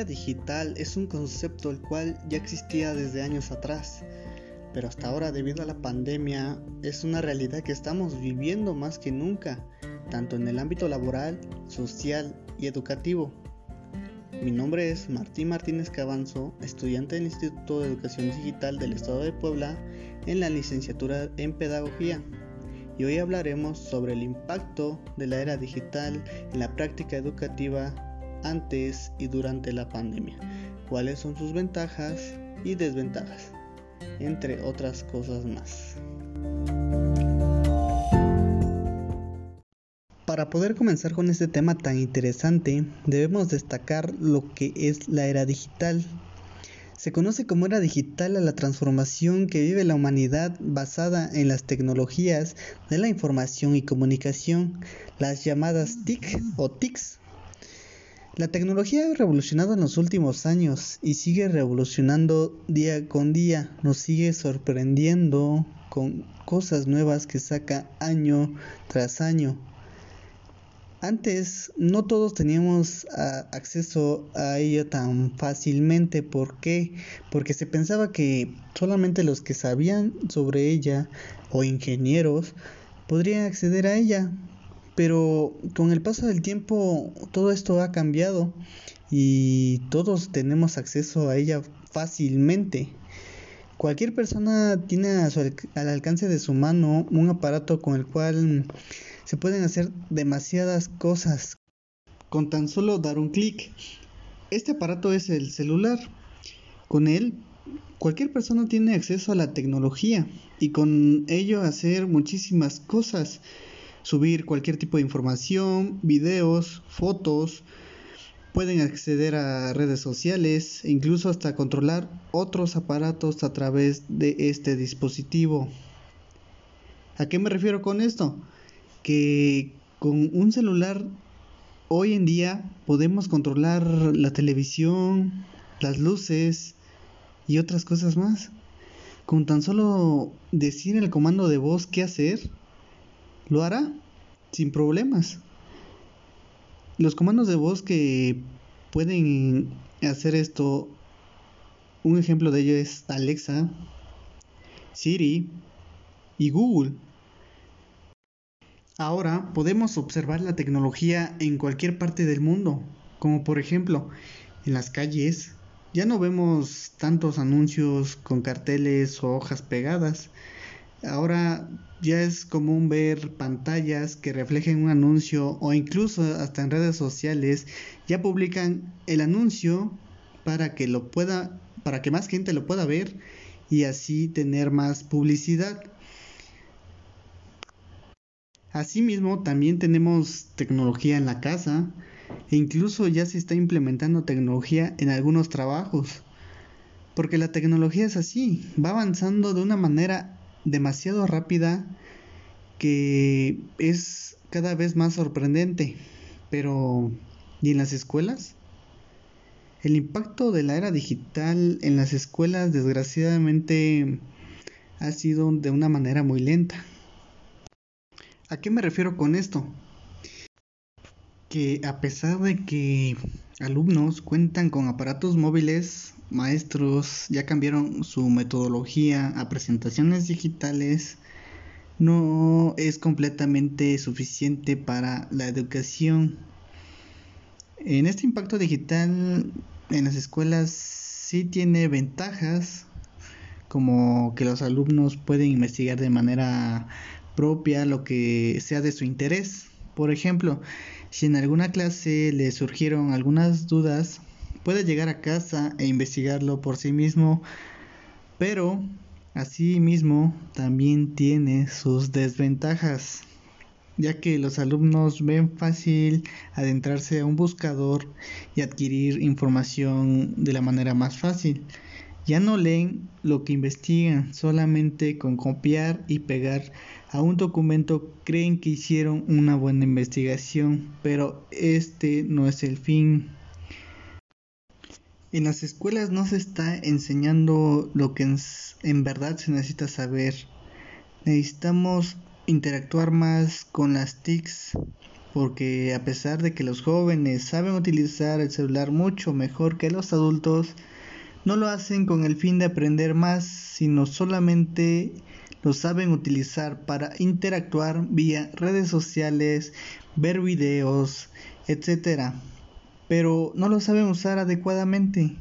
era digital es un concepto el cual ya existía desde años atrás, pero hasta ahora debido a la pandemia es una realidad que estamos viviendo más que nunca, tanto en el ámbito laboral, social y educativo. Mi nombre es Martín Martínez Cabanzo, estudiante del Instituto de Educación Digital del Estado de Puebla en la licenciatura en Pedagogía. Y hoy hablaremos sobre el impacto de la era digital en la práctica educativa antes y durante la pandemia, cuáles son sus ventajas y desventajas, entre otras cosas más. Para poder comenzar con este tema tan interesante, debemos destacar lo que es la era digital. Se conoce como era digital a la transformación que vive la humanidad basada en las tecnologías de la información y comunicación, las llamadas TIC o TICs. La tecnología ha revolucionado en los últimos años y sigue revolucionando día con día, nos sigue sorprendiendo con cosas nuevas que saca año tras año. Antes no todos teníamos ah, acceso a ella tan fácilmente. ¿Por qué? Porque se pensaba que solamente los que sabían sobre ella o ingenieros podrían acceder a ella. Pero con el paso del tiempo todo esto ha cambiado y todos tenemos acceso a ella fácilmente. Cualquier persona tiene al alcance de su mano un aparato con el cual se pueden hacer demasiadas cosas con tan solo dar un clic. Este aparato es el celular. Con él, cualquier persona tiene acceso a la tecnología y con ello hacer muchísimas cosas. Subir cualquier tipo de información, videos, fotos, pueden acceder a redes sociales e incluso hasta controlar otros aparatos a través de este dispositivo. ¿A qué me refiero con esto? que con un celular hoy en día podemos controlar la televisión, las luces y otras cosas más. Con tan solo decir el comando de voz qué hacer, lo hará sin problemas. Los comandos de voz que pueden hacer esto, un ejemplo de ello es Alexa, Siri y Google. Ahora podemos observar la tecnología en cualquier parte del mundo, como por ejemplo en las calles. Ya no vemos tantos anuncios con carteles o hojas pegadas. Ahora ya es común ver pantallas que reflejen un anuncio o incluso hasta en redes sociales ya publican el anuncio para que lo pueda para que más gente lo pueda ver y así tener más publicidad. Asimismo, también tenemos tecnología en la casa e incluso ya se está implementando tecnología en algunos trabajos. Porque la tecnología es así, va avanzando de una manera demasiado rápida que es cada vez más sorprendente. Pero, ¿y en las escuelas? El impacto de la era digital en las escuelas desgraciadamente ha sido de una manera muy lenta. ¿A qué me refiero con esto? Que a pesar de que alumnos cuentan con aparatos móviles, maestros ya cambiaron su metodología a presentaciones digitales, no es completamente suficiente para la educación. En este impacto digital en las escuelas sí tiene ventajas, como que los alumnos pueden investigar de manera propia, lo que sea de su interés. Por ejemplo, si en alguna clase le surgieron algunas dudas, puede llegar a casa e investigarlo por sí mismo, pero asimismo también tiene sus desventajas, ya que los alumnos ven fácil adentrarse a un buscador y adquirir información de la manera más fácil. Ya no leen lo que investigan, solamente con copiar y pegar a un documento creen que hicieron una buena investigación, pero este no es el fin. En las escuelas no se está enseñando lo que en, verdad se necesita saber. Necesitamos interactuar más con las TICs porque a pesar de que los jóvenes saben utilizar el celular mucho mejor que los adultos, no lo hacen con el fin de aprender más, sino solamente lo saben utilizar para interactuar vía redes sociales, ver videos, etc. Pero no lo saben usar adecuadamente.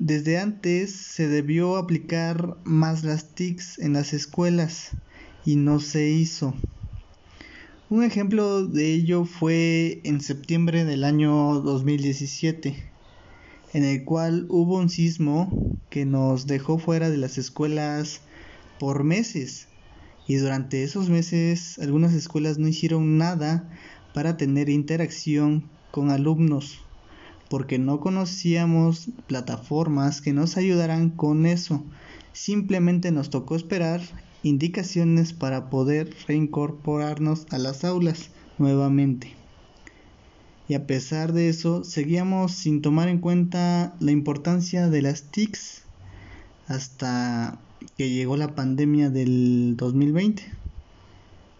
Desde antes se debió aplicar más las TICs en las escuelas y no se hizo. Un ejemplo de ello fue en septiembre del año 2017, en el cual hubo un sismo que nos dejó fuera de las escuelas por meses. Y durante esos meses algunas escuelas no hicieron nada para tener interacción con alumnos, porque no conocíamos plataformas que nos ayudaran con eso. Simplemente nos tocó esperar indicaciones para poder reincorporarnos a las aulas nuevamente. Y a pesar de eso, seguíamos sin tomar en cuenta la importancia de las TICs hasta que llegó la pandemia del 2020.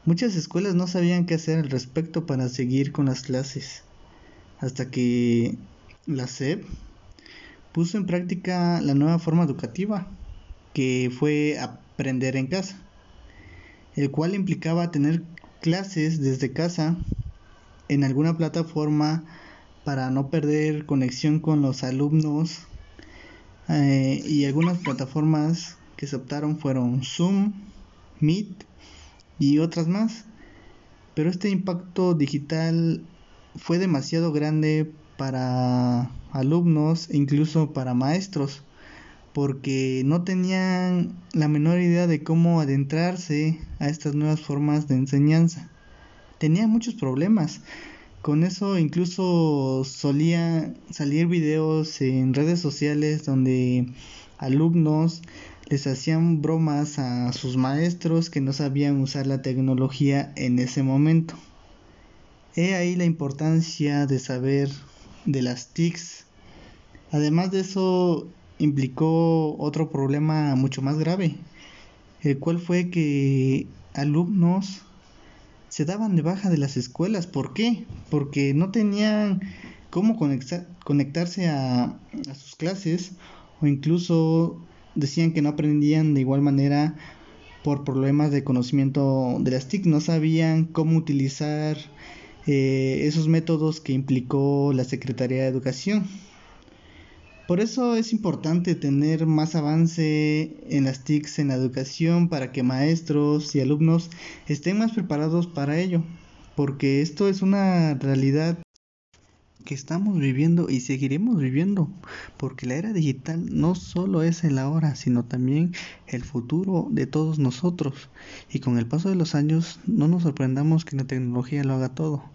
Muchas escuelas no sabían qué hacer al respecto para seguir con las clases, hasta que la SEP puso en práctica la nueva forma educativa, que fue aprender en casa, el cual implicaba tener clases desde casa en alguna plataforma para no perder conexión con los alumnos eh, y algunas plataformas que se optaron fueron Zoom, Meet y otras más. Pero este impacto digital fue demasiado grande para alumnos e incluso para maestros porque no tenían la menor idea de cómo adentrarse a estas nuevas formas de enseñanza. Tenían muchos problemas. Con eso incluso solía salir videos en redes sociales donde alumnos les hacían bromas a sus maestros que no sabían usar la tecnología en ese momento. He ahí la importancia de saber de las TICs. Además de eso, implicó otro problema mucho más grave, el cual fue que alumnos se daban de baja de las escuelas. ¿Por qué? Porque no tenían cómo conectarse a, a sus clases o incluso decían que no aprendían de igual manera por problemas de conocimiento de las TIC, no sabían cómo utilizar eh, esos métodos que implicó la Secretaría de Educación. Por eso es importante tener más avance en las TICs en la educación para que maestros y alumnos estén más preparados para ello, porque esto es una realidad que estamos viviendo y seguiremos viviendo, porque la era digital no solo es el ahora, sino también el futuro de todos nosotros. Y con el paso de los años no nos sorprendamos que la tecnología lo haga todo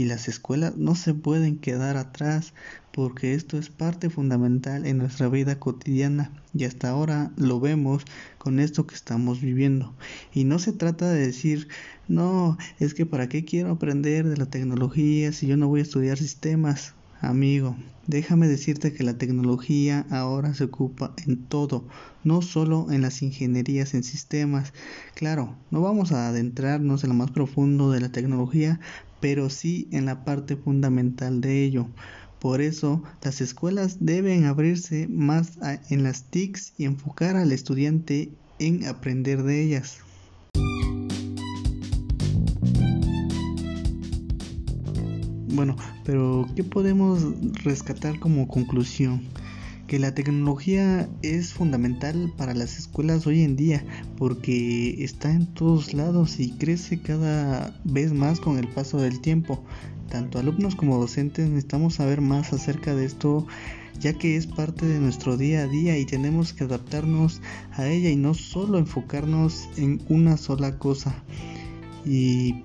y las escuelas no se pueden quedar atrás porque esto es parte fundamental en nuestra vida cotidiana y hasta ahora lo vemos con esto que estamos viviendo. Y no se trata de decir, no, es que para qué quiero aprender de la tecnología si yo no voy a estudiar sistemas. Amigo, déjame decirte que la tecnología ahora se ocupa en todo, no solo en las ingenierías en sistemas. Claro, no vamos a adentrarnos en lo más profundo de la tecnología, pero sí en la parte fundamental de ello. Por eso, las escuelas deben abrirse más en las TICs y enfocar al estudiante en aprender de ellas. Bueno, pero ¿qué podemos rescatar como conclusión? Que la tecnología es fundamental para las escuelas hoy en día porque está en todos lados y crece cada vez más con el paso del tiempo. Tanto alumnos como docentes necesitamos saber más acerca de esto ya que es parte de nuestro día a día y tenemos que adaptarnos a ella y no solo enfocarnos en una sola cosa. Y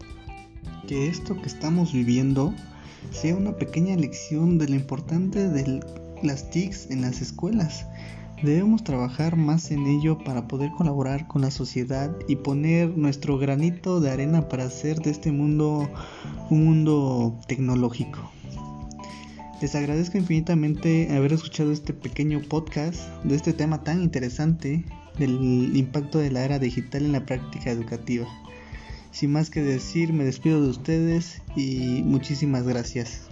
que esto que estamos viviendo sea una pequeña lección de lo importante del las TICs en las escuelas. Debemos trabajar más en ello para poder colaborar con la sociedad y poner nuestro granito de arena para hacer de este mundo un mundo tecnológico. Les agradezco infinitamente haber escuchado este pequeño podcast de este tema tan interesante del impacto de la era digital en la práctica educativa. Sin más que decir, me despido de ustedes y muchísimas gracias.